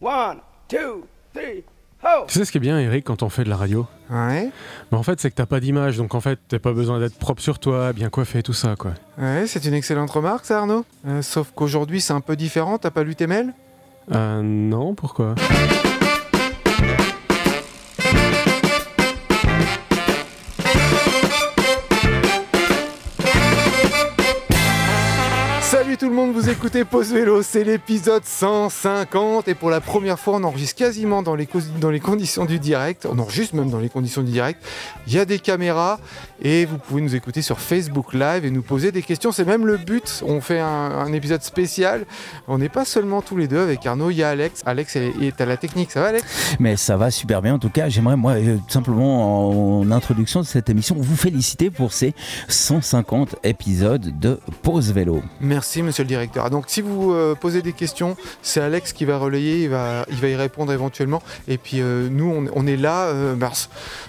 One, two, three, ho! Tu sais ce qui est bien, Eric, quand on fait de la radio? Ouais, Mais En fait, c'est que t'as pas d'image, donc en fait, t'as pas besoin d'être propre sur toi, bien coiffé, tout ça, quoi. ouais c'est une excellente remarque, ça, Arnaud. Euh, sauf qu'aujourd'hui, c'est un peu différent. T'as pas lu tes mails? Euh, non, pourquoi? Écoutez Pause Vélo, c'est l'épisode 150 et pour la première fois on enregistre quasiment dans les, cos- dans les conditions du direct, on enregistre même dans les conditions du direct, il y a des caméras et vous pouvez nous écouter sur Facebook Live et nous poser des questions, c'est même le but, on fait un, un épisode spécial, on n'est pas seulement tous les deux avec Arnaud, il y a Alex, Alex est, à la technique, ça va Alex? Mais ça va super bien. En tout cas, j'aimerais, moi, euh, tout simplement, en introduction de cette émission, vous féliciter pour ces 150 épisodes de Pause Vélo. Merci monsieur le directeur. Donc si vous euh, posez des questions, c'est Alex qui va relayer, il va, il va y répondre éventuellement. Et puis euh, nous, on, on est là, euh,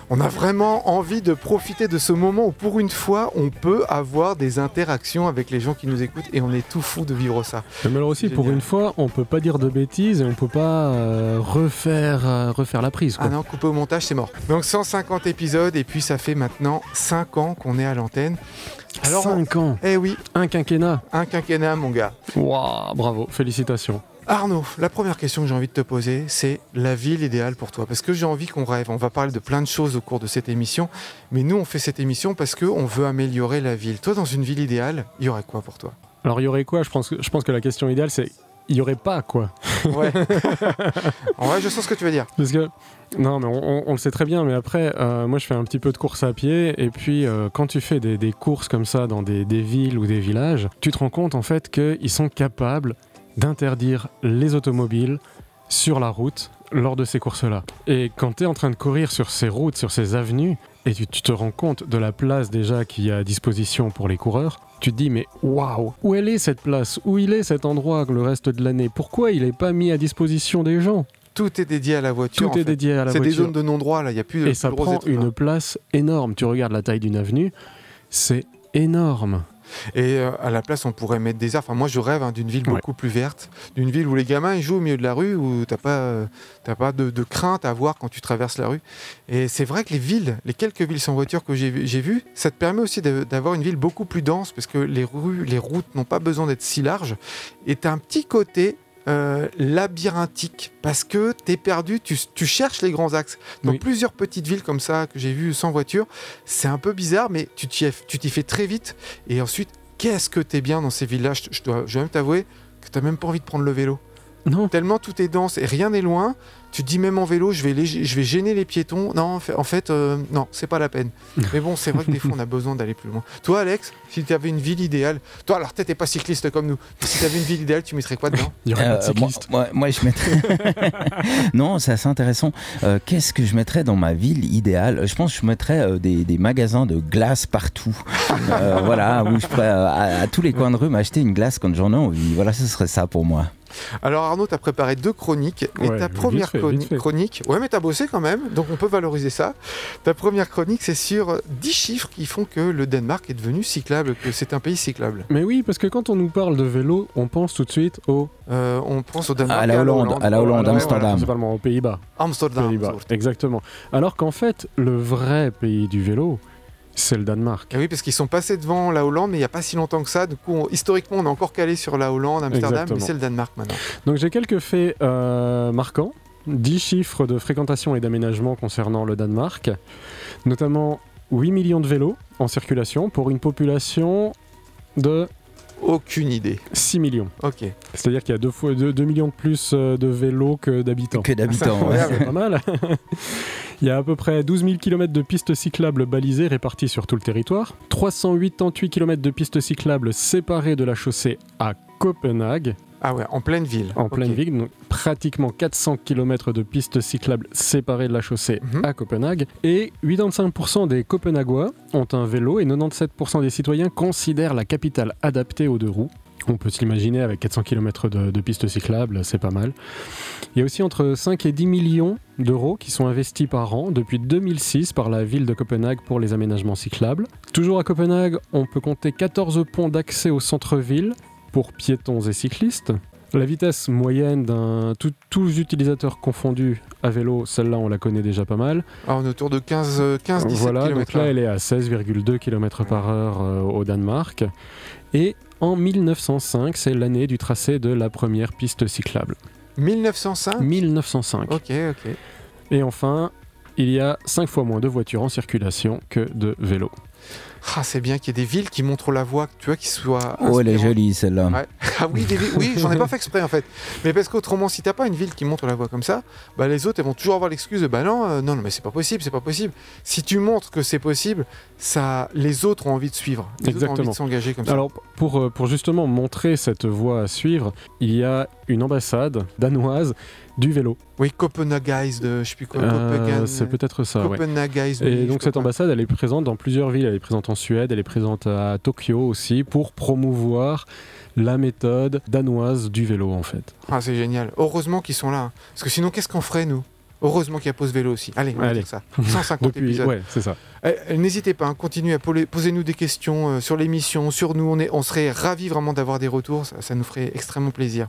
on a vraiment envie de profiter de ce moment où pour une fois, on peut avoir des interactions avec les gens qui nous écoutent et on est tout fou de vivre ça. Mais alors aussi, pour une fois, on peut pas dire de bêtises et on peut pas refaire, refaire la prise, quoi. Ah non, coupé au montage, c'est mort. Donc 150 épisodes et puis ça fait maintenant 5 ans qu'on est à l'antenne. Alors, on- 5 ans, eh oui, un quinquennat. un quinquennat mon gars. Waouh, bravo, félicitations. Arnaud, la première question que j'ai envie de te poser, c'est la ville idéale pour toi. Parce que j'ai envie qu'on rêve. On va parler de plein de choses au cours de cette émission. Mais nous, on fait cette émission parce qu'on veut améliorer la ville. Toi, dans une ville idéale, il y aurait quoi pour toi? Alors, il y aurait quoi? Je pense, que, je pense que la question idéale, c'est il y aurait pas quoi Ouais. en vrai, je sens ce que tu veux dire. Parce que, non, mais on, on- on le sait très bien, mais après, euh, moi je fais un petit peu de course à pied, et puis euh, quand tu fais des, des courses comme ça dans des, des villes ou des villages, tu te rends compte en fait qu'ils sont capables d'interdire les automobiles sur la route lors de ces courses-là. Et quand tu es en train de courir sur ces routes, sur ces avenues, et tu, tu te rends compte de la place déjà qu'il y a à disposition pour les coureurs, tu te dis mais waouh, où elle est cette place? Où il est cet endroit le reste de l'année? Pourquoi il n'est pas mis à disposition des gens? Tout est dédié à la voiture. Tout est fait. dédié à la C'est voiture. des zones de non-droit, là. Il n'y a plus de Et ça prend une place énorme. Tu regardes la taille d'une avenue, c'est énorme. Et euh, à la place, on pourrait mettre des arbres. Enfin, moi, je rêve hein, d'une ville Ouais. beaucoup plus verte, d'une ville où les gamins ils jouent au milieu de la rue, où t'as pas, euh, pas de, de crainte à voir quand tu traverses la rue. Et c'est vrai que les villes, les quelques villes sans voiture que j'ai vu- j'ai vues, ça te permet aussi d'avoir une ville beaucoup plus dense, parce que les rues, les routes n'ont pas besoin d'être si larges. Et t'as un petit côté euh, labyrinthique, parce que t'es perdu, tu, tu cherches les grands axes. Dans Oui. plusieurs petites villes comme ça que j'ai vues sans voiture, c'est un peu bizarre, mais tu t'y tu fais très vite. Et ensuite, qu'est-ce que t'es bien dans ces villages Je dois, je dois même t'avouer que t'as même pas envie de prendre le vélo. Non, Tellement tout est dense et rien n'est loin. Tu te dis même en vélo, je vais, les- je vais gêner les piétons. Non, en fait, en fait, euh, non, c'est pas la peine. Mais bon, c'est vrai que des fois, on a besoin d'aller plus loin. Toi, Alex, si tu avais une ville idéale, toi, alors peut-être t'es pas cycliste comme nous, mais si tu avais une ville idéale, tu mettrais quoi dedans? Il y aurait pas de Euh, moi, cycliste. moi, moi, je mettrais. non, c'est assez intéressant. Euh, Qu'est-ce que je mettrais dans ma ville idéale? Je pense que je mettrais euh, des, des magasins de glace partout. Euh, voilà, où je pourrais euh, à, à tous les coins de rue m'acheter une glace quand j'en ai envie. Voilà, ce serait ça pour moi. Alors Arnaud, t'as préparé deux chroniques. Et Ouais, ta première fait, chroni- vite fait. chronique, ouais, mais t'as bossé quand même, donc on peut valoriser ça. Ta première chronique, c'est sur euh, 10 chiffres qui font que le Danemark est devenu cyclable, que c'est un pays cyclable. Mais oui, parce que quand on nous parle de vélo, on pense tout de suite au Euh, on pense au Danemark. À la Hollande, à la Hollande, Amsterdam. voilà. principalement aux Pays-Bas. Amsterdam. Pays-Bas, Amsterdam. exactement. Alors qu'en fait, le vrai pays du vélo, c'est le Danemark. Eh oui, parce qu'ils sont passés devant la Hollande, mais il n'y a pas si longtemps que ça. Du coup, on- historiquement, on est encore calé sur la Hollande, Amsterdam, Exactement. mais c'est le Danemark maintenant. Donc j'ai quelques faits euh, marquants. 10 chiffres de fréquentation et d'aménagement concernant le Danemark, notamment 8 millions de vélos en circulation pour une population de Aucune idée. 6 millions. Ok. C'est-à-dire qu'il y a 2 fois 2, millions de plus euh, de vélos que d'habitants. Que d'habitants. ouais. incroyable. C'est pas mal. Il y a à peu près 12 000 km de pistes cyclables balisées réparties sur tout le territoire, 388 km de pistes cyclables séparées de la chaussée à Copenhague, Ah ouais, en pleine ville. en pleine ville, donc pratiquement 400 km de pistes cyclables séparées de la chaussée Mhm. à Copenhague. Et 85% des Copenhaguois ont un vélo et 97% des citoyens considèrent la capitale adaptée aux deux roues. On peut s'imaginer avec 400 km de, de pistes cyclables, c'est pas mal. Il y a aussi entre 5 et 10 millions d'euros qui sont investis par an depuis 2006 par la ville de Copenhague pour les aménagements cyclables. Toujours à Copenhague, on peut compter 14 ponts d'accès au centre-ville pour piétons et cyclistes. La vitesse moyenne d'un tout- tous utilisateurs confondus à vélo, celle-là on la connaît déjà pas mal. Alors, on est autour de 15, euh, 15 17 voilà, km. donc là elle est à 16,2 km par heure euh, au Danemark. Et en 1905, c'est l'année du tracé de la première piste cyclable. 1905 1905. Ok, ok. Et enfin, il y a 5 fois moins de voitures en circulation que de vélos. Ah, c'est bien qu'il y ait des villes qui montrent la voie, tu vois, qui soient. Oh, elle est jolie celle-là. Ouais. Ah oui, des villes- oui, j'en ai pas fait exprès en fait. Mais parce qu'autrement, si t'as pas une ville qui montre la voie comme ça, bah les autres elles vont toujours avoir l'excuse de bah non, euh, non, non, mais c'est pas possible, c'est pas possible. Si tu montres que c'est possible, ça, les autres ont envie de suivre, les autres ont envie Exactement. de s'engager comme ça. Alors, pour, euh, pour justement montrer cette voie à suivre, il y a une ambassade danoise du vélo. Oui, Copenhagueise de, je sais plus quoi, Euh, c'est peut-être ça, ouais. Et oui, donc cette ambassade, elle est présente dans plusieurs villes. Elle est présente en Suède, elle est présente à Tokyo aussi, pour promouvoir la méthode danoise du vélo en fait. Ah, c'est génial. Heureusement qu'ils sont là, hein. parce que sinon, qu'est-ce qu'on ferait nous? Heureusement qu'il y a Pause Vélo aussi. Allez, on va Allez. dire ça. 150 Depuis, épisodes. ouais, c'est ça. Eh, eh, N'hésitez pas, hein, continuez à poler- poser-nous des questions euh, sur l'émission, sur nous. On, est, on serait ravis vraiment d'avoir des retours. Ça, ça nous ferait extrêmement plaisir.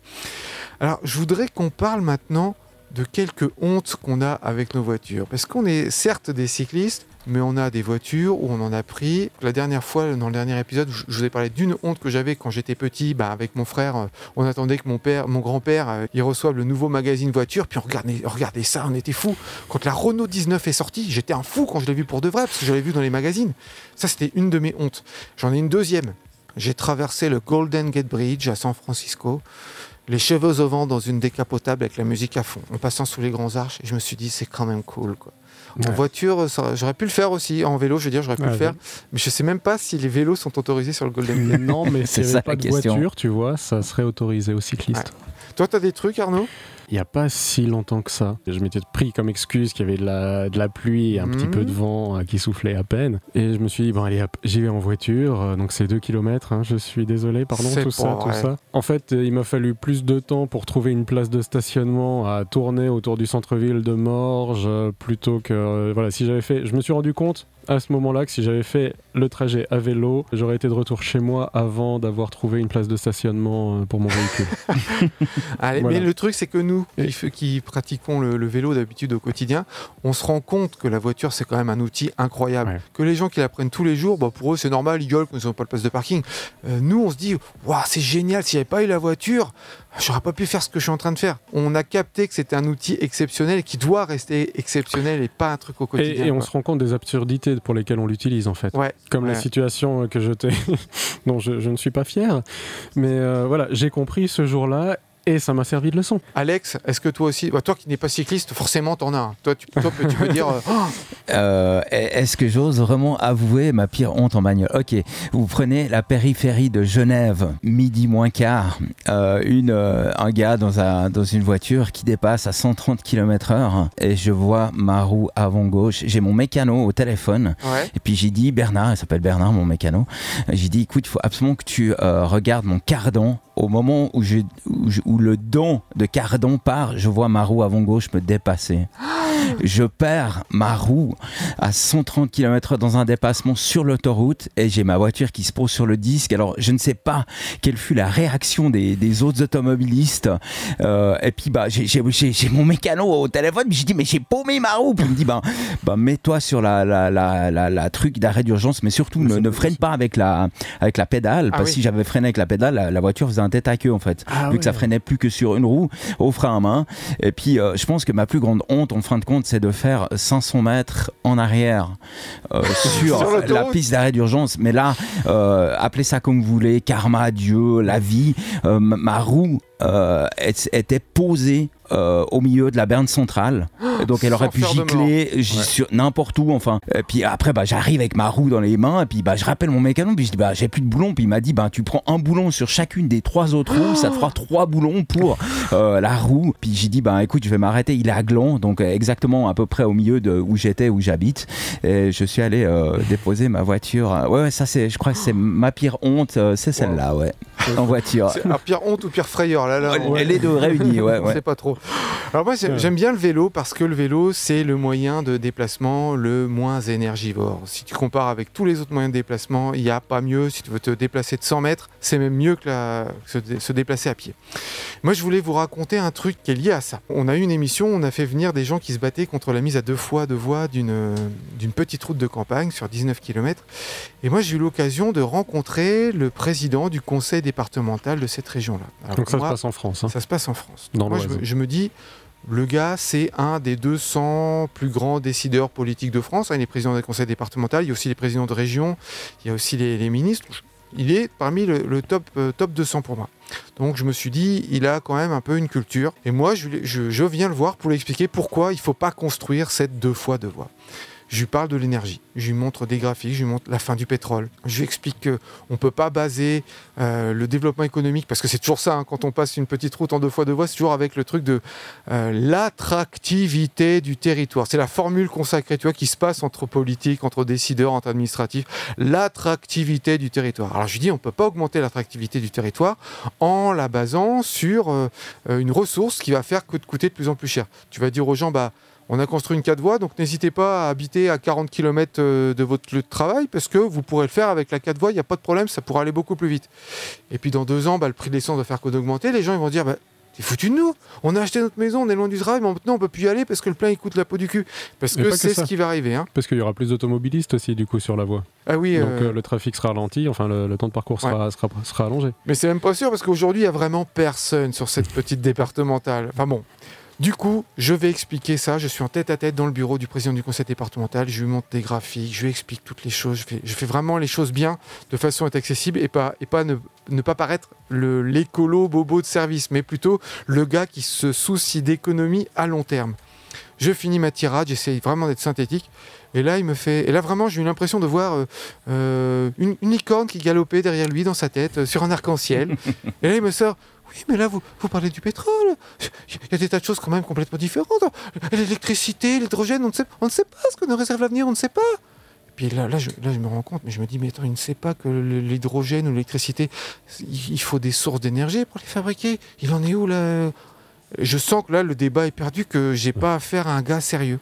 Alors, je voudrais qu'on parle maintenant de quelques hontes qu'on a avec nos voitures. Parce qu'on est certes des cyclistes, mais on a des voitures où on en a pris. La dernière fois, dans le dernier épisode, je vous ai parlé d'une honte que j'avais quand j'étais petit, bah, avec mon frère. euh, On attendait que mon père, mon grand-père, euh, il reçoive le nouveau magazine voiture, puis on regardait, on regardait ça, on était fous. Quand la Renault 19 est sortie, j'étais un fou quand je l'ai vu pour de vrai, parce que je l'avais vu dans les magazines. Ça, c'était une de mes hontes. J'en ai une deuxième. J'ai traversé le Golden Gate Bridge à San Francisco, les cheveux au vent dans une décapotable avec la musique à fond, en passant sous les grands arches, et je me suis dit, c'est quand même cool, quoi. En Ouais. voiture, ça- j'aurais pu le faire aussi. En vélo, je veux dire, j'aurais pu Ouais, le faire. Mais je sais même pas si les vélos sont autorisés sur le Golden Gate. Non, mais C'est ça, avait pas la de question. voiture, tu vois, ça serait autorisé aux cyclistes. Toi, t'as des trucs, Arnaud? Il n'y a pas si longtemps que ça. Je m'étais pris comme excuse qu'il y avait de la, de la pluie et un petit Mhm. peu de vent euh, qui soufflait à peine. Et je me suis dit, bon, allez, j'y vais en voiture. Euh, donc c'est 2 km. je suis désolé, pardon, tout ça, tout ça. En fait, euh, il m'a fallu plus de temps pour trouver une place de stationnement à tourner autour du centre-ville de Morges plutôt que. voilà, si j'avais fait. Je me suis rendu compte à ce moment-là que si j'avais fait le trajet à vélo, j'aurais été de retour chez moi avant d'avoir trouvé une place de stationnement euh, pour mon véhicule. Allez, Voilà. Mais le truc, c'est que nous, qui, qui pratiquons le, le vélo d'habitude au quotidien, on se rend compte que la voiture, c'est quand même un outil incroyable. Ouais. Que les gens qui la prennent tous les jours, bah, pour eux, c'est normal, ils gueulent quand ils n'ont pas de place de parking. Euh, nous, on se dit, waouh, c'est génial, si j'avais pas eu la voiture, j'aurais pas pu faire ce que je suis en train de faire. On a capté que c'était un outil exceptionnel qui doit rester exceptionnel et pas un truc au quotidien. Et, et on se rend compte des absurdités pour lesquelles on l'utilise en fait. Ouais, Comme la situation que je t'ai, dont je, je ne suis pas fier. Mais euh, voilà, j'ai compris ce jour-là et ça m'a servi de leçon. Alex, est-ce que toi aussi, bah, toi qui n'es pas cycliste, forcément t'en as un. Toi, tu, toi, tu peux dire, Oh, Euh, Est-ce que j'ose vraiment avouer ma pire honte en bagnole Ok, vous prenez la périphérie de Genève, midi moins quart, euh, une, euh, un gars dans, un, dans une voiture qui dépasse à 130 km/h et je vois ma roue avant gauche. J'ai mon mécano au téléphone ouais. et puis j'ai dit, Bernard, il s'appelle Bernard, mon mécano, j'ai dit, écoute, il faut absolument que tu euh, regardes mon cardan. Au moment où, le don de cardan part, je vois ma roue avant gauche me dépasser. Je perds ma roue à 130 km dans un dépassement sur l'autoroute et j'ai ma voiture qui se pose sur le disque. Alors, je ne sais pas quelle fut la réaction des, des autres automobilistes. Euh, et puis, bah, j'ai- mon mécano au téléphone, puis j'ai dit, mais j'ai paumé ma roue. Puis il me dit, bah, bah mets-toi sur la, la, la, la, la truc d'arrêt d'urgence, mais surtout, ne, ne freine pas avec la, avec la pédale. Ah parce que oui. si j'avais freiné avec la pédale, la, la voiture faisait un tête à queue, en fait. Ah Vu que ça freinait plus que sur une roue, au frein à main. Et puis, euh, je pense que ma plus grande honte, en fin de compte, c'est de faire 500 mètres en arrière euh, sur, la piste d'arrêt d'urgence. Mais là, euh, appelez ça comme vous voulez, karma, Dieu, la vie. euh, ma- roue était posée euh, au milieu de la berne centrale. Donc elle aurait pu gicler sur n'importe où, enfin. Et puis après, bah, j'arrive avec ma roue dans les mains, et puis bah, je rappelle mon mécano, puis je dis, bah, j'ai plus de boulons, puis il m'a dit, bah, tu prends un boulon sur chacune des trois autres roues, ça te fera trois boulons pour euh, la roue. Puis j'ai dit, bah, écoute, je vais m'arrêter, il est à Gland, donc euh, exactement à peu près au milieu de où j'étais, où j'habite. Et je suis allé euh, déposer ma voiture. Ouais, ouais, ça, c'est, je crois que c'est ma pire honte, c'est celle-là, ouais, en voiture. C'est un pire honte ou pire frayeur là, là on- Les deux réunis, ouais, on ouais. sait pas trop. Alors moi j'aime bien le vélo parce que le vélo c'est le moyen de déplacement le moins énergivore. Si tu compares avec tous les autres moyens de déplacement, il n'y a pas mieux. Si tu veux te déplacer de 100 mètres, c'est même mieux que, la- que se, dé- se déplacer à pied. Moi je voulais vous raconter un truc qui est lié à ça. On a eu une émission, on a fait venir des gens qui se battaient contre la mise à deux fois de voies d'une petite route de campagne sur 19 km. Et moi j'ai eu l'occasion de rencontrer le président du conseil départemental de cette région-là. Donc que ça moi, se passe en France. hein. ça se passe en France. Dans Moi, je me le gars, c'est un des 200 plus grands décideurs politiques de France. Il est président des conseils départementaux, il y a aussi les présidents de région, il y a aussi les, ministres. Il est parmi le, top, euh, top 200 pour moi. Donc je me suis dit, il a quand même un peu une culture. Et moi, je viens le voir pour lui expliquer pourquoi il ne faut pas construire cette deux fois deux voies. Je lui parle de l'énergie, je lui montre des graphiques, je lui montre la fin du pétrole. Je lui explique qu'on ne peut pas baser euh, le développement économique, parce que c'est toujours ça, hein, quand on passe une petite route en deux fois deux voies, c'est toujours avec le truc de euh, l'attractivité du territoire. C'est la formule consacrée, tu vois, qui se passe entre politiques, entre décideurs, entre administratifs, l'attractivité du territoire. Alors je lui dis, on ne peut pas augmenter l'attractivité du territoire en la basant sur euh, une ressource qui va faire coûter de plus en plus cher. Tu vas dire aux gens, bah, on a construit une 4 voies, donc n'hésitez pas à habiter à 40 km de votre lieu de travail, parce que vous pourrez le faire avec la 4 voies, il n'y a pas de problème, ça pourra aller beaucoup plus vite. Et puis dans deux ans, bah, le prix de l'essence va faire que d'augmenter, les gens ils vont dire, bah, t'es foutu de nous, on a acheté notre maison, on est loin du travail, mais maintenant on peut plus y aller parce que le plein il coûte la peau du cul. Parce que c'est ce qui va arriver. Hein. Parce qu'il y aura plus d'automobilistes aussi, du coup, sur la voie. Ah oui, Donc euh, euh, le trafic sera ralenti, enfin le, le temps de parcours sera, sera, sera allongé. mais c'est même pas sûr parce qu'aujourd'hui il y a vraiment personne sur cette petite départementale. Enfin bon. Du coup, je vais expliquer ça. Je suis en tête à tête dans le bureau du président du conseil départemental. Je lui montre des graphiques, je lui explique toutes les choses. Je fais, je fais vraiment les choses bien, de façon à être accessible et pas, et pas ne, ne pas paraître l'écolo bobo de service, mais plutôt le gars qui se soucie d'économie à long terme. Je finis ma tirade, j'essaye vraiment d'être synthétique. Et là, il me fait. Et là, vraiment, j'ai eu l'impression de voir euh, euh, une, une licorne qui galopait derrière lui dans sa tête, euh, sur un arc-en-ciel. et là, il me sort. Oui, mais là, vous, vous parlez du pétrole. Il y a des tas de choses quand même complètement différentes. L'électricité, l'hydrogène, on ne, sait, pas ce que nous réserve l'avenir, on ne sait pas. Et puis là, là, je, me rends compte, mais je me dis, mais attends, il ne sait pas que l'hydrogène ou l'électricité, il faut des sources d'énergie pour les fabriquer. Il en est où là? Je sens que là, le débat est perdu, que j'ai pas affaire à un gars sérieux.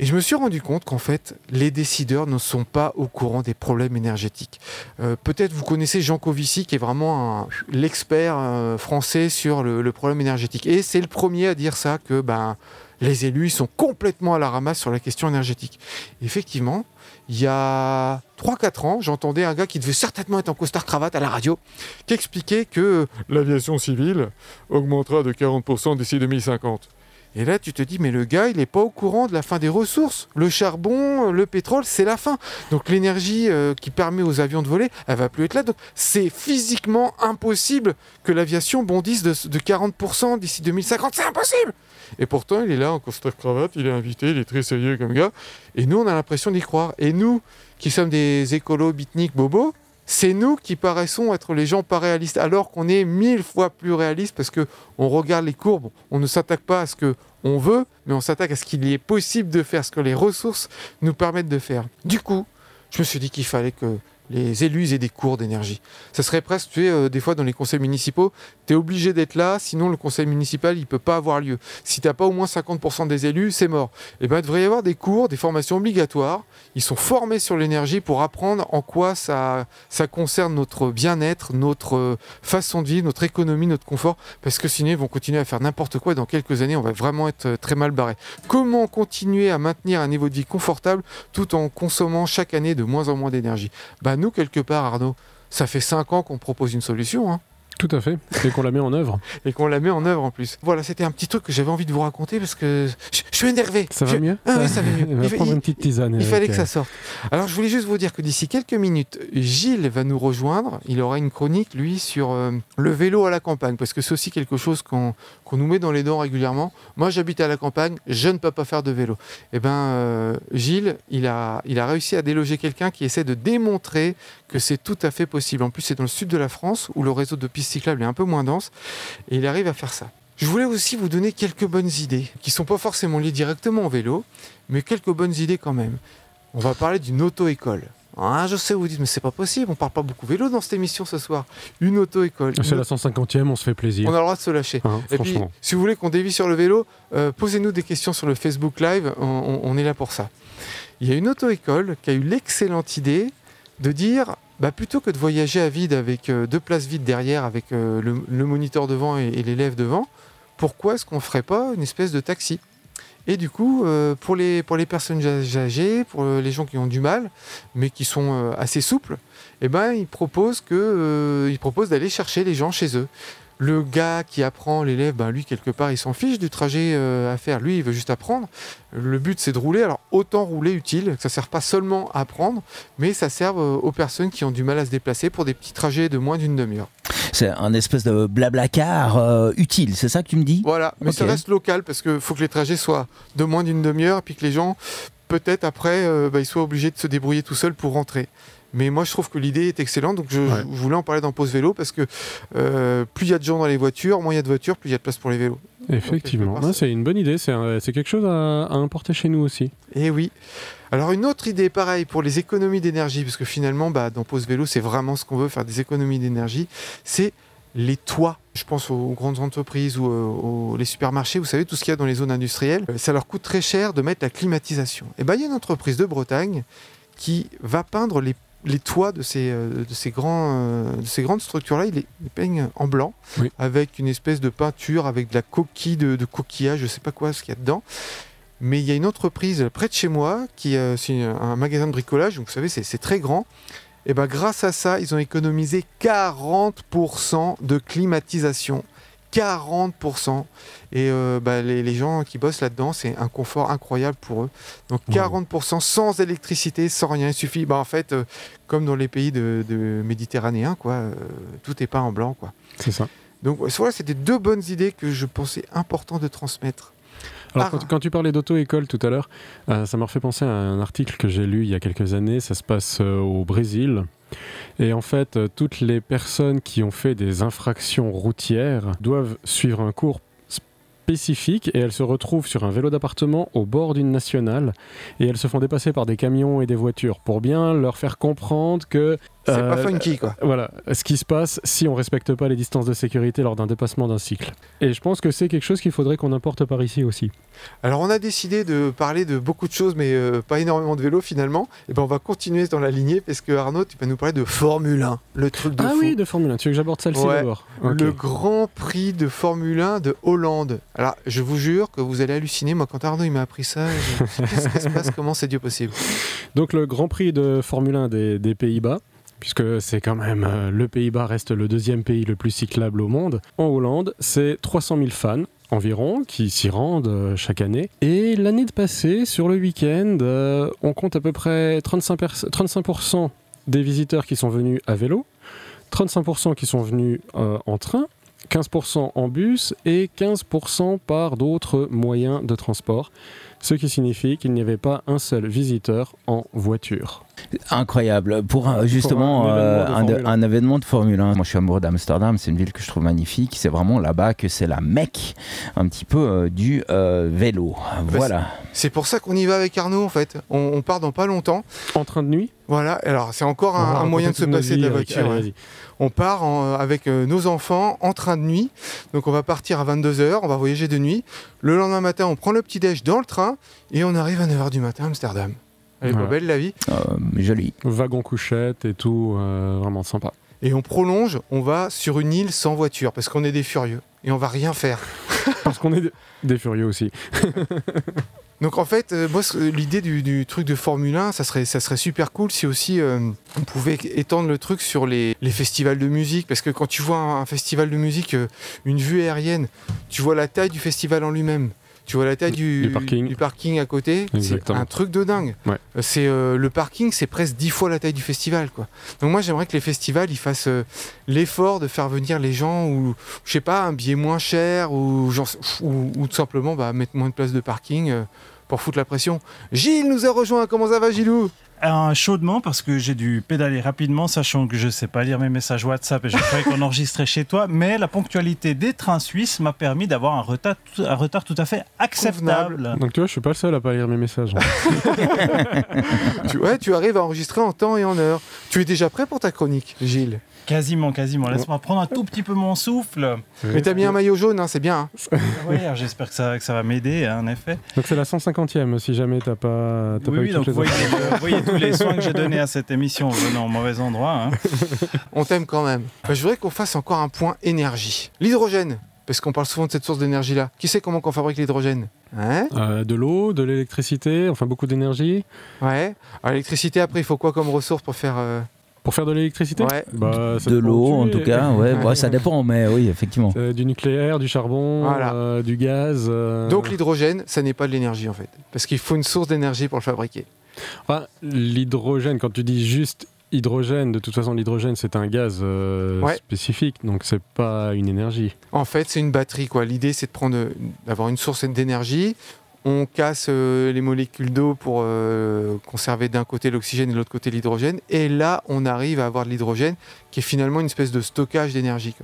Et je me suis rendu compte qu'en fait, les décideurs ne sont pas au courant des problèmes énergétiques. Euh, Peut-être vous connaissez Jean Covici, qui est vraiment l'expert euh, français sur le, problème énergétique. Et c'est le premier à dire ça, que ben, les élus sont complètement à la ramasse sur la question énergétique. Effectivement, il y a 3-4 ans, j'entendais un gars qui devait certainement être en costard-cravate à la radio, qui expliquait que l'aviation civile augmentera de 40% d'ici 2050. Et là, tu te dis, mais le gars, il n'est pas au courant de la fin des ressources. Le charbon, le pétrole, c'est la fin. Donc l'énergie euh, qui permet aux avions de voler, elle va plus être là. Donc c'est physiquement impossible que l'aviation bondisse de, de 40% d'ici 2050. C'est impossible Et pourtant, il est là en costard-cravate, il est invité, il est très sérieux comme gars. Et nous, on a l'impression d'y croire. Et nous, qui sommes des écolos bitniques bobos, c'est nous qui paraissons être les gens pas réalistes, alors qu'on est mille fois plus réalistes parce que on regarde les courbes, on ne s'attaque pas à ce que on veut, mais on s'attaque à ce qu'il y est possible de faire, ce que les ressources nous permettent de faire. Du coup, je me suis dit qu'il fallait que les élus aient des cours d'énergie. Ça serait presque, tu sais, euh, des fois dans les conseils municipaux, tu es obligé d'être là, sinon le conseil municipal, il peut pas avoir lieu. Si tu pas au moins 50% des élus, c'est mort. Et ben, il devrait y avoir des cours, des formations obligatoires. Ils sont formés sur l'énergie pour apprendre en quoi ça, ça concerne notre bien-être, notre euh, façon de vivre, notre économie, notre confort, parce que sinon ils vont continuer à faire n'importe quoi et dans quelques années on va vraiment être euh, très mal barré. Comment continuer à maintenir un niveau de vie confortable tout en consommant chaque année de moins en moins d'énergie? Bah nous quelque part Arnaud, ça fait 5 ans qu'on propose une solution hein, Tout à fait. Et qu'on la met en œuvre. et qu'on la met en œuvre en plus. Voilà, c'était un petit truc que j'avais envie de vous raconter parce que je, je suis énervé. Ça Je- va mieux Ah oui, ça va mieux. Il va prendre il- une petite tisane. Il fallait que euh, ça sorte. Alors, je voulais juste vous dire que d'ici quelques minutes, Gilles va nous rejoindre. Il aura une chronique, lui, sur euh, le vélo à la campagne, parce que c'est aussi quelque chose qu'on qu'on nous met dans les dents régulièrement. Moi, j'habite à la campagne, je ne peux pas faire de vélo. Eh ben, euh, Gilles, il a, il a réussi à déloger quelqu'un qui essaie de démontrer que c'est tout à fait possible. En plus, c'est dans le sud de la France, où le réseau de pistes cyclables est un peu moins dense, et il arrive à faire ça. Je voulais aussi vous donner quelques bonnes idées, qui sont pas forcément liées directement au vélo, mais quelques bonnes idées quand même. On va parler d'une auto-école. Ah, je sais, vous dites, mais c'est pas possible, on parle pas beaucoup vélo dans cette émission ce soir. Une auto-école. C'est la 150e, on se fait plaisir. On a le droit de se lâcher. Hein, Et puis, si vous voulez qu'on dévie sur le vélo, euh, posez-nous des questions sur le Facebook Live, on- on est là pour ça. Il y a une auto-école qui a eu l'excellente idée de dire, bah, plutôt que de voyager à vide avec euh, deux places vides derrière, avec euh, le, moniteur devant et, l'élève devant, pourquoi est-ce qu'on ne ferait pas une espèce de taxi? Et du coup, euh, pour, les, pour les personnes âgées, pour les gens qui ont du mal, mais qui sont assez souples, eh ben, ils proposent, ils proposent d'aller chercher les gens chez eux. Le gars qui apprend, l'élève, ben, lui, quelque part, il s'en fiche du trajet euh, à faire. Lui, il veut juste apprendre. Le but, c'est de rouler. Alors, autant rouler utile, que ça ne sert pas seulement à apprendre, mais ça sert euh, aux personnes qui ont du mal à se déplacer pour des petits trajets de moins d'une demi-heure. C'est un espèce de blablacar euh, utile, c'est ça que tu me dis? Voilà, mais ça reste local parce qu'il faut que les trajets soient de moins d'une demi-heure et puis que les gens, peut-être après, euh, bah, ils soient obligés de se débrouiller tout seuls pour rentrer. Mais moi, je trouve que l'idée est excellente, donc je, Ouais. je voulais en parler dans Pause Vélo parce que euh, plus il y a de gens dans les voitures, moins il y a de voitures, plus il y a de place pour les vélos. Effectivement, c'est une bonne idée, c'est quelque chose à, à importer chez nous aussi. Et Eh oui. Alors une autre idée, pareil, pour les économies d'énergie, parce que finalement, bah, dans Pause Vélo, c'est vraiment ce qu'on veut, faire des économies d'énergie, c'est les toits. Je pense aux grandes entreprises ou euh, aux les supermarchés, vous savez, tout ce qu'il y a dans les zones industrielles, euh, ça leur coûte très cher de mettre la climatisation. Et bien, il y a une entreprise de Bretagne qui va peindre les, les toits de ces, euh, de ces, grands, euh, de ces grandes structures-là, il les, les peigne en blanc, Oui. avec une espèce de peinture, avec de la coquille de, de coquillage, je sais pas quoi ce qu'il y a dedans. Mais il y a une entreprise près de chez moi, qui euh, c'est un magasin de bricolage, donc vous savez, c'est c'est très grand. Et ben grâce à ça, ils ont économisé 40% de climatisation. 40%. Et euh, bah, les, les gens qui bossent là-dedans, c'est un confort incroyable pour eux. Donc Wow. 40% sans électricité, sans rien. Il suffit, bah, en fait, euh, comme dans les pays de, de méditerranéens, quoi, euh, tout est peint en blanc. Quoi. C'est ça. Donc voilà, c'était deux bonnes idées que je pensais important de transmettre. Alors, Ah. quand, quand tu parlais d'auto-école tout à l'heure, ça m'a refait penser à un article que j'ai lu il y a quelques années. Ça se passe au Brésil. Et en fait, euh, toutes les personnes qui ont fait des infractions routières doivent suivre un cours spécifique et elles se retrouvent sur un vélo d'appartement au bord d'une nationale et elles se font dépasser par des camions et des voitures pour bien leur faire comprendre que C'est euh, pas funky, quoi. voilà ce qui se passe si on respecte pas les distances de sécurité lors d'un dépassement d'un cycle. Et je pense que c'est quelque chose qu'il faudrait qu'on importe par ici aussi. Alors on a décidé de parler de beaucoup de choses, mais euh, pas énormément de vélo finalement. Et ben on va continuer dans la lignée parce que Arnaud, tu vas nous parler de Formule 1, le truc de ah fou. oui, de Formule 1. Tu veux que j'aborde celle-ci Ouais. d'abord? Le Grand Prix de Formule 1 de Hollande. Alors, je vous jure que vous allez halluciner. Moi, quand Arnaud il m'a appris ça, qu'est-ce qui se passe? Comment c'est Dieu possible? Donc le Grand Prix de Formule 1 des, des Pays-Bas, puisque c'est quand même euh, le Pays-Bas reste le deuxième pays le plus cyclable au monde. En Hollande, c'est 300 000 fans environ qui s'y rendent euh, chaque année. Et l'année passée, sur le week-end, euh, on compte à peu près 35%, pers- 35% des visiteurs qui sont venus à vélo, 35% qui sont venus en train. 15% en bus et 15% par d'autres moyens de transport, ce qui signifie qu'il n'y avait pas un seul visiteur en voiture. Incroyable. Pour justement Pour un euh, événement de un, Formule 1. un événement de Formule 1. Moi, je suis amoureux d'Amsterdam. C'est une ville que je trouve magnifique. C'est vraiment là-bas que c'est la mecque un petit peu euh, du euh, vélo. Voilà. C'est pour ça qu'on y va avec Arnaud, en fait. On, on part dans pas longtemps. En train de nuit? Voilà. Alors, c'est encore un, moyen de se passer de la voiture. avec- ouais. allez, On part en- avec nos enfants en train de nuit. Donc, on va partir à 22h. On va voyager de nuit. Le lendemain matin, on prend le petit-déj dans le train et on arrive à 9h du matin à Amsterdam. Elle est pas Voilà. belle la vie? Euh, joli. vas-y. Wagon couchette et tout, euh, vraiment sympa. Et on prolonge, on va sur une île sans voiture parce qu'on est des furieux et on va rien faire. Parce qu'on est des- des furieux aussi. Donc en fait, euh, moi, l'idée du, du truc de Formule 1, ça serait, ça serait super cool si aussi euh, on pouvait étendre le truc sur les, les festivals de musique. Parce que quand tu vois un, un festival de musique, euh, une vue aérienne, tu vois la taille du festival en lui-même. Tu vois la taille du, Du parking. du parking à côté, c'est un truc de dingue. Ouais. Euh, C'est euh, le parking, c'est presque dix fois la taille du festival, quoi. Donc moi, j'aimerais que les festivals, ils fassent euh, l'effort de faire venir les gens ou, je sais pas, un billet moins cher ou, genre- ou, ou tout simplement bah, mettre moins de place de parking euh, pour foutre la pression. Gilles nous a rejoint. Comment ça va, Gilou? Un chaudement parce que j'ai dû pédaler rapidement, sachant que je ne sais pas lire mes messages WhatsApp et je croyais qu'on enregistrait chez toi. Mais la ponctualité des trains suisses m'a permis d'avoir un retard, un retard tout à fait acceptable. Donc tu vois, je suis pas le seul à pas lire mes messages. tu, ouais, tu arrives à enregistrer en temps et en heure. Tu es déjà prêt pour ta chronique, Gilles? Quasiment, quasiment. Laisse-moi prendre un tout petit peu mon souffle. Mais t'as mis un maillot jaune, hein, c'est bien. hein. Oui, j'espère que ça, que ça va m'aider, hein, en effet. Donc c'est la 150e si jamais t'as pas, t'as Oui, pas oui, eu donc les voyez, euh, vous voyez tous les soins que j'ai donnés à cette émission en venant au mauvais endroit. hein. On t'aime quand même. Bah, je voudrais qu'on fasse encore un point énergie. L'hydrogène, parce qu'on parle souvent de cette source d'énergie-là. Qui sait comment qu'on fabrique l'hydrogène Hein? Euh, de l'eau, de l'électricité, enfin beaucoup d'énergie. Ouais. Alors, l'électricité, après, il faut quoi comme ressource pour faire. euh, Pour faire de l'électricité Ouais. Bah, De l'eau, en tout cas. Ouais, Ouais. ça dépend, mais oui, effectivement. Euh, du nucléaire, du charbon, Voilà. euh, du gaz. euh, Donc, l'hydrogène, ça n'est pas de l'énergie, en fait. Parce qu'il faut une source d'énergie pour le fabriquer. enfin, l'hydrogène, quand tu dis juste hydrogène, de toute façon, l'hydrogène c'est un gaz euh, Ouais. spécifique, donc c'est pas une énergie. En fait, c'est une batterie, quoi. L'idée, c'est de prendre, d'avoir une source d'énergie. On casse euh, les molécules d'eau pour euh, conserver d'un côté l'oxygène et de l'autre côté l'hydrogène. Et là, on arrive à avoir de l'hydrogène qui est finalement une espèce de stockage d'énergie.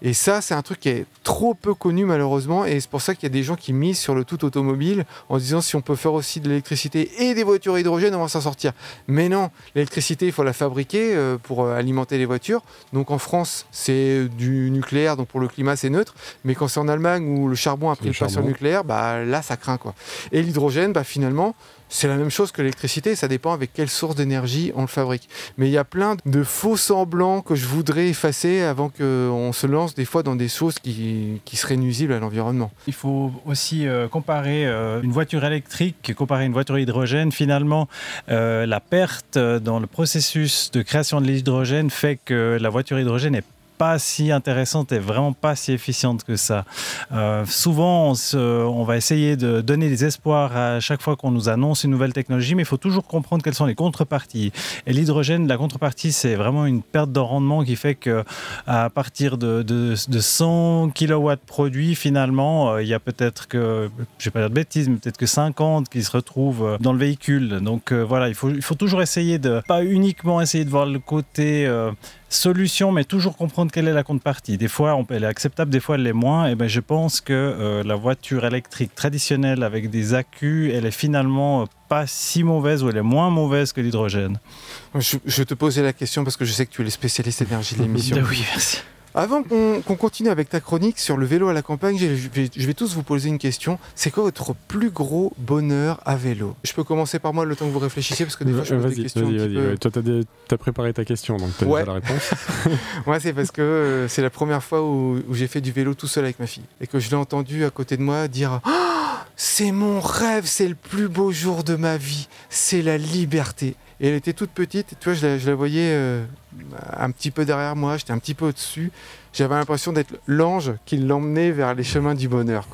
Et ça, c'est un truc qui est trop peu connu malheureusement. Et c'est pour ça qu'il y a des gens qui misent sur le tout automobile en disant si on peut faire aussi de l'électricité et des voitures à hydrogène, on va s'en sortir. Mais non, l'électricité, il faut la fabriquer euh, pour euh, alimenter les voitures. Donc en France, c'est du nucléaire, donc pour le climat, c'est neutre. Mais quand c'est en Allemagne où le charbon a pris Le le pas sur le nucléaire, bah là, ça craint quoi. Et l'hydrogène, bah finalement, c'est la même chose que l'électricité, ça dépend avec quelle source d'énergie on le fabrique. Mais il y a plein de faux semblants que je voudrais effacer avant qu'on se lance des fois dans des choses qui, qui seraient nuisibles à l'environnement. Il faut aussi euh, comparer euh, une voiture électrique, comparer une voiture hydrogène. Finalement, euh, la perte dans le processus de création de l'hydrogène fait que la voiture hydrogène n'est pas si intéressante et vraiment pas si efficiente que ça. Euh, souvent, on, va essayer de donner des espoirs à chaque fois qu'on nous annonce une nouvelle technologie, mais il faut toujours comprendre quelles sont les contreparties. Et l'hydrogène, la contrepartie, c'est vraiment une perte de rendement qui fait que à partir de, de, de 100 kW produits, finalement, euh, il y a peut-être que, je vais pas dire de bêtises, mais peut-être que 50 qui se retrouvent euh, dans le véhicule. Donc voilà, il faut, il faut toujours essayer de, pas uniquement essayer de voir le côté solution, mais toujours comprendre quelle est la contrepartie. Des fois, on- elle est acceptable, des fois, elle l'est moins. Et ben, je pense que euh, la voiture électrique traditionnelle avec des accus, elle est finalement euh, pas si mauvaise ou elle est moins mauvaise que l'hydrogène. Je, je te posais la question parce que je sais que tu es le spécialiste énergie de l'émission. Oui, merci. Avant qu'on continue avec ta chronique sur le vélo à la campagne, je vais, je vais tous vous poser une question. C'est quoi votre plus gros bonheur à vélo? Je peux commencer par moi le temps que vous réfléchissez parce que des fois je pose des questions. vas-y, vas-y. peu- ouais. Toi, t'as des- préparé ta question, donc t'as Ouais. déjà la réponse. Moi, c'est parce que euh, c'est la première fois où, où j'ai fait du vélo tout seul avec ma fille et que je l'ai entendu à côté de moi dire Ah, C'est mon rêve, c'est le plus beau jour de ma vie, c'est la liberté. Et elle était toute petite, tu vois, je la, voyais euh, un petit peu derrière moi, j'étais un petit peu au-dessus. J'avais l'impression d'être l'ange qui l'emmenait vers les chemins du bonheur.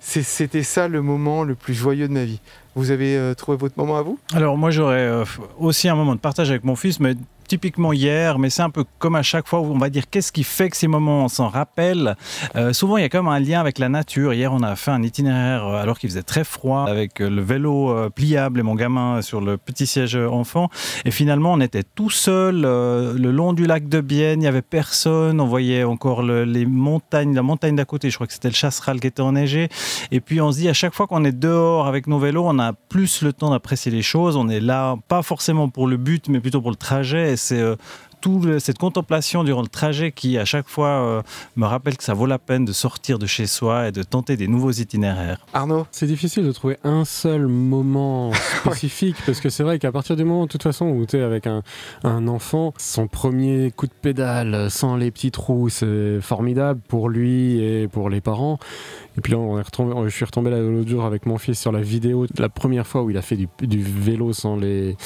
C'était ça le moment le plus joyeux de ma vie. Vous avez euh, trouvé votre moment à vous? Alors moi j'aurais euh, aussi un moment de partage avec mon fils, mais typiquement hier, mais c'est un peu comme à chaque fois où on va dire qu'est-ce qui fait que ces moments on s'en rappelle? Euh, souvent il y a comme un lien avec la nature. Hier on a fait un itinéraire euh, alors qu'il faisait très froid avec euh, le vélo pliable et mon gamin sur le petit siège enfant. Et finalement on était tout seul le long du lac de Bienne, il n'y avait personne, on voyait encore le- les montagnes, la montagne d'à côté, je crois que c'était le Chasseral qui était enneigé. Et puis on se dit à chaque fois qu'on est dehors avec nos vélos, on a plus le temps d'apprécier les choses. On est là, pas forcément pour le but, mais plutôt pour le trajet. C'est tout le- cette contemplation durant le trajet qui, à chaque fois, euh, me rappelle que ça vaut la peine de sortir de chez soi et de tenter des nouveaux itinéraires. Arnaud C'est difficile de trouver un seul moment spécifique parce que c'est vrai qu'à partir du moment, de toute façon, où tu es avec un, un enfant, son premier coup de pédale sans les petits trous, c'est formidable pour lui et pour les parents. Et puis là, on est retombé, je suis retombé l'autre jour avec mon fils sur la vidéo de la première fois où il a fait du, du vélo sans les,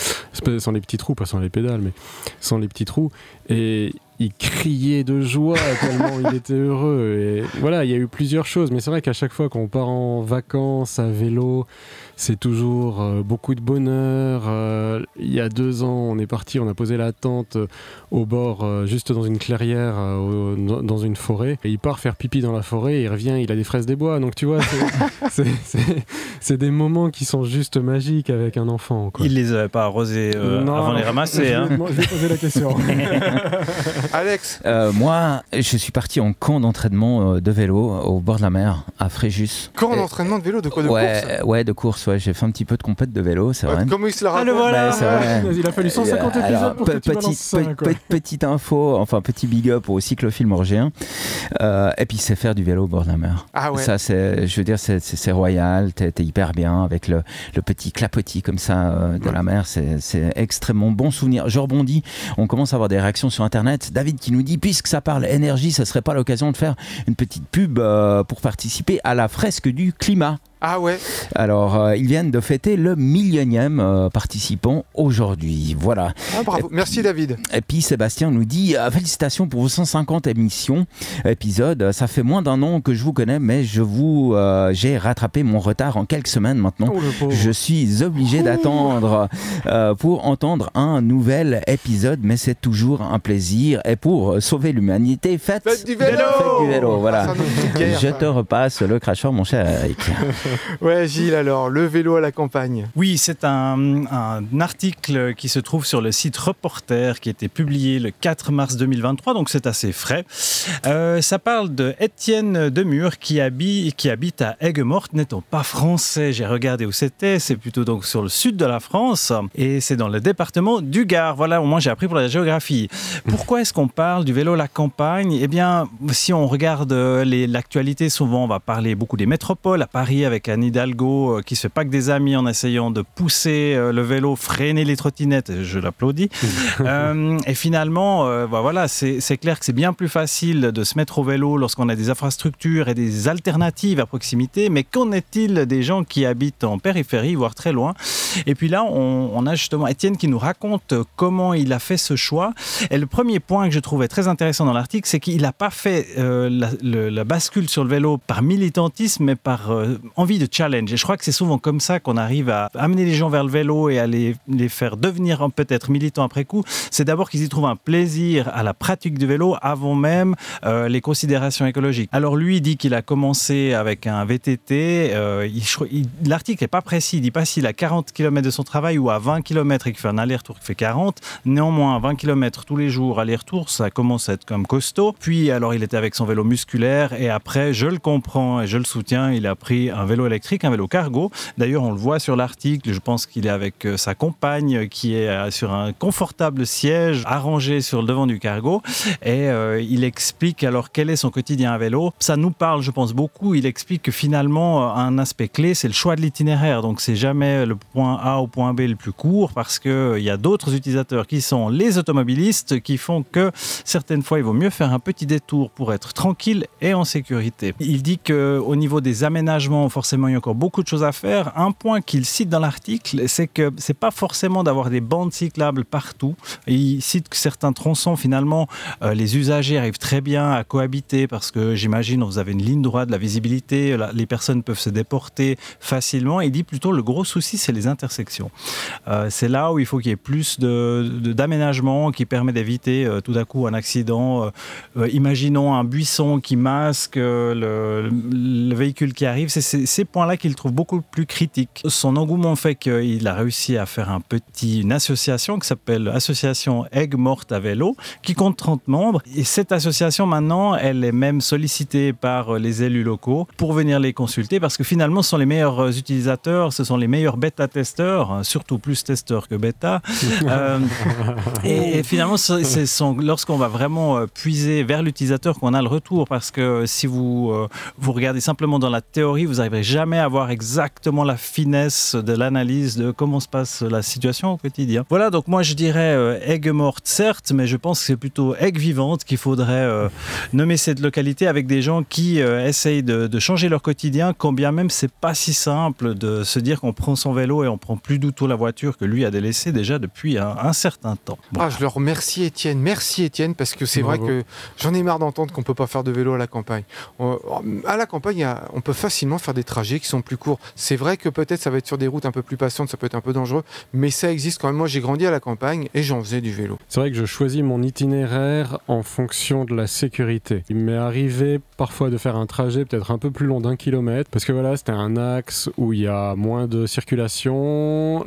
sans les petits trous, pas sans les pédales, mais sans les petits trous. Et il criait de joie tellement il était heureux. Voilà, il y a eu plusieurs choses, mais c'est vrai qu'à chaque fois qu'on part en vacances à vélo, c'est toujours euh, beaucoup de bonheur. Euh, il y a deux ans, on est parti, on a posé la tente euh, au bord, juste dans une clairière, dans une forêt. Et il part faire pipi dans la forêt, il revient, il a des fraises des bois. Donc tu vois, c'est des moments qui sont juste magiques avec un enfant. Il les avait pas arrosés avant de les ramasser. Hein. Je vais poser la question. Alex Moi, je suis parti en camp d'entraînement de vélo au bord de la mer, à Fréjus. Camp d'entraînement de vélo De quoi De ouais, course? Ouais, de course j'ai fait un petit peu de compète de vélo, c'est vrai. Comment il se la Ah, le voilà Il a fallu 150 Alors, épisodes pour que tu petit- balances ça, pe- quoi. pe- petite info, enfin petit big up au cyclofilm orgéen. Euh, et puis c'est faire du vélo au bord de la mer. Ah ouais. Ça, c'est, je veux dire, c'est, royal. T'es, hyper bien avec le, le petit clapotis comme ça euh, de la mer. C'est, c'est extrêmement bon souvenir. Je rebondis. On commence à avoir des réactions sur Internet. David qui nous dit, puisque ça parle énergie, ça serait pas l'occasion de faire une petite pub euh, pour participer à la fresque du climat. Ah ouais. Alors, euh, ils viennent de fêter le millionième euh, participant aujourd'hui. Voilà. Ah, bravo. Merci David. Et puis Sébastien nous dit euh, félicitations pour vos 150 émissions, épisodes. Ça fait moins d'un an que je vous connais, mais je vous, j'ai rattrapé mon retard en quelques semaines maintenant. Oh. Je suis obligé d'attendre pour entendre un nouvel épisode, mais c'est toujours un plaisir. Et pour sauver l'humanité, faites, Faites du vélo Faites du vélo, voilà. Ah, Je te repasse le cracheur, mon cher Eric. Ouais, Gilles, alors, le vélo à la campagne. Oui, c'est un, article qui se trouve sur le site Reporter qui a été publié le 4 mars 2023, donc c'est assez frais. Euh, ça parle de Étienne Demure qui habite, qui habite à Aigues-Mortes, n'étant pas français. J'ai regardé où c'était, c'est plutôt donc sur le sud de la France et c'est dans le département du Gard. Voilà, au moins j'ai appris pour la géographie. Pourquoi est-ce qu'on parle du vélo à la campagne? Eh bien, si on regarde euh, l'actualité, souvent on va parler beaucoup des métropoles. À Paris, avec Anne Hidalgo, euh, qui se fait pas que des amis en essayant de pousser euh, le vélo, freiner les trottinettes, et je l'applaudis. Euh, et finalement, euh, bah voilà, c'est clair que c'est bien plus facile de se mettre au vélo lorsqu'on a des infrastructures et des alternatives à proximité. Mais qu'en est-il des gens qui habitent en périphérie, voire très loin? Et puis là, on, a justement Étienne qui nous raconte comment il a fait ce choix. Et le premier point que je trouvais très intéressant dans l'article, c'est qu'il n'a pas fait euh, la, le- la bascule sur le vélo par militantisme, mais par euh, envie de challenge. Et je crois que c'est souvent comme ça qu'on arrive à amener les gens vers le vélo et à les, faire devenir peut-être militants après coup. C'est d'abord qu'ils y trouvent un plaisir à la pratique du vélo avant même euh, les considérations écologiques. Alors lui il dit qu'il a commencé avec un VTT. L'article n'est pas précis. Il dit pas s'il a 40 de son travail ou à 20 km et qu'il fait un aller-retour qui fait 40. Néanmoins, 20 km tous les jours, aller-retour, ça commence à être comme costaud. Puis, alors, il était avec son vélo musculaire et après, je le comprends et je le soutiens, il a pris un vélo électrique, un vélo cargo. D'ailleurs, on le voit sur l'article, je pense qu'il est avec euh, sa compagne qui est euh, sur un confortable siège arrangé sur le devant du cargo et euh, il explique alors quel est son quotidien à vélo. Ça nous parle, je pense, beaucoup. Il explique que finalement, un aspect clé, c'est le choix de l'itinéraire. Donc, c'est jamais le point A au point B le plus court parce qu'il y a d'autres utilisateurs qui sont les automobilistes qui font que certaines fois, il vaut mieux faire un petit détour pour être tranquille et en sécurité. Il dit qu'au niveau des aménagements, forcément, il y a encore beaucoup de choses à faire. Un point qu'il cite dans l'article, c'est que c'est pas forcément d'avoir des bandes cyclables partout. Il cite que certains tronçons, finalement, euh, les usagers arrivent très bien à cohabiter parce que j'imagine vous avez une ligne droite, de la visibilité, les personnes peuvent se déporter facilement. Il dit plutôt le gros souci, c'est les Euh, c'est là où il faut qu'il y ait plus d'aménagement qui permet d'éviter euh, tout à coup un accident. Euh, imaginons un buisson qui masque le, le véhicule qui arrive. C'est ces points-là qu'il trouve beaucoup plus critiques. Son engouement fait qu'il a réussi à faire un petit, une association qui s'appelle Association Aigues Mortes à vélo, qui compte 30 membres. Et cette association, maintenant, elle est même sollicitée par les élus locaux pour venir les consulter parce que finalement, ce sont les meilleurs utilisateurs, ce sont les meilleurs bêta-testeurs, hein, surtout plus testeurs que bêta. Euh, et, et finalement, c'est- lorsqu'on va vraiment euh, puiser vers l'utilisateur qu'on a le retour parce que si vous, euh, vous regardez simplement dans la théorie, vous n'arriverez jamais avoir exactement la finesse de l'analyse de comment se passe la situation au quotidien. Voilà, donc moi je dirais euh, aigues morte certes, mais je pense que c'est plutôt aigues vivante qu'il faudrait nommer cette localité avec des gens qui essayent de, de, changer leur quotidien, quand bien même c'est pas si simple de se dire qu'on prend son vélo et on prend plus du tout la voiture que lui a délaissée déjà depuis un, un certain temps. Bon. Ah, je le remercie Étienne, merci Étienne, parce que c'est vrai que j'en ai marre d'entendre qu'on peut pas faire de vélo à la campagne. On, à la campagne, on peut facilement faire des trajets qui sont plus courts. C'est vrai que peut-être ça va être sur des routes un peu plus patientes, ça peut être un peu dangereux, mais ça existe quand même. Moi, j'ai grandi à la campagne et j'en faisais du vélo. C'est vrai que je choisis mon itinéraire en fonction de la sécurité. Il m'est arrivé parfois de faire un trajet peut-être un peu plus long d'un kilomètre, parce que voilà, c'était un axe où il y a moins de circulation,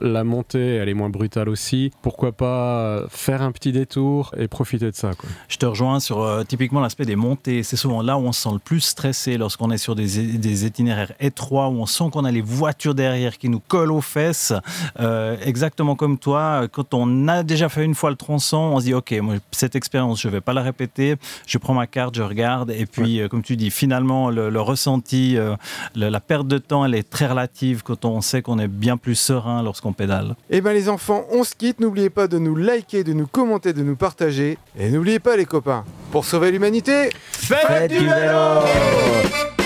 la montée, elle est moins brutale aussi. Pourquoi pas faire un petit détour et profiter de ça. Quoi. Je te rejoins sur euh, typiquement l'aspect des montées. C'est souvent là où on se sent le plus stressé lorsqu'on est sur des, des, itinéraires étroits, où on sent qu'on a les voitures derrière qui nous collent aux fesses. Euh, exactement comme toi, quand on a déjà fait une fois le tronçon, on se dit ok, moi, cette expérience, je vais pas la répéter. Je prends ma carte, je regarde, et puis ouais. euh, comme tu dis, finalement, le, le ressenti, euh, le, la perte de temps, elle est très relative quand on sait qu'on est bien plus serein lorsqu'on pédale. Et eh bien les enfants, on se quitte. N'oubliez pas de nous liker, de nous commenter, de nous partager. Et n'oubliez pas les copains, pour sauver l'humanité, faites, faites, du vélo, vélo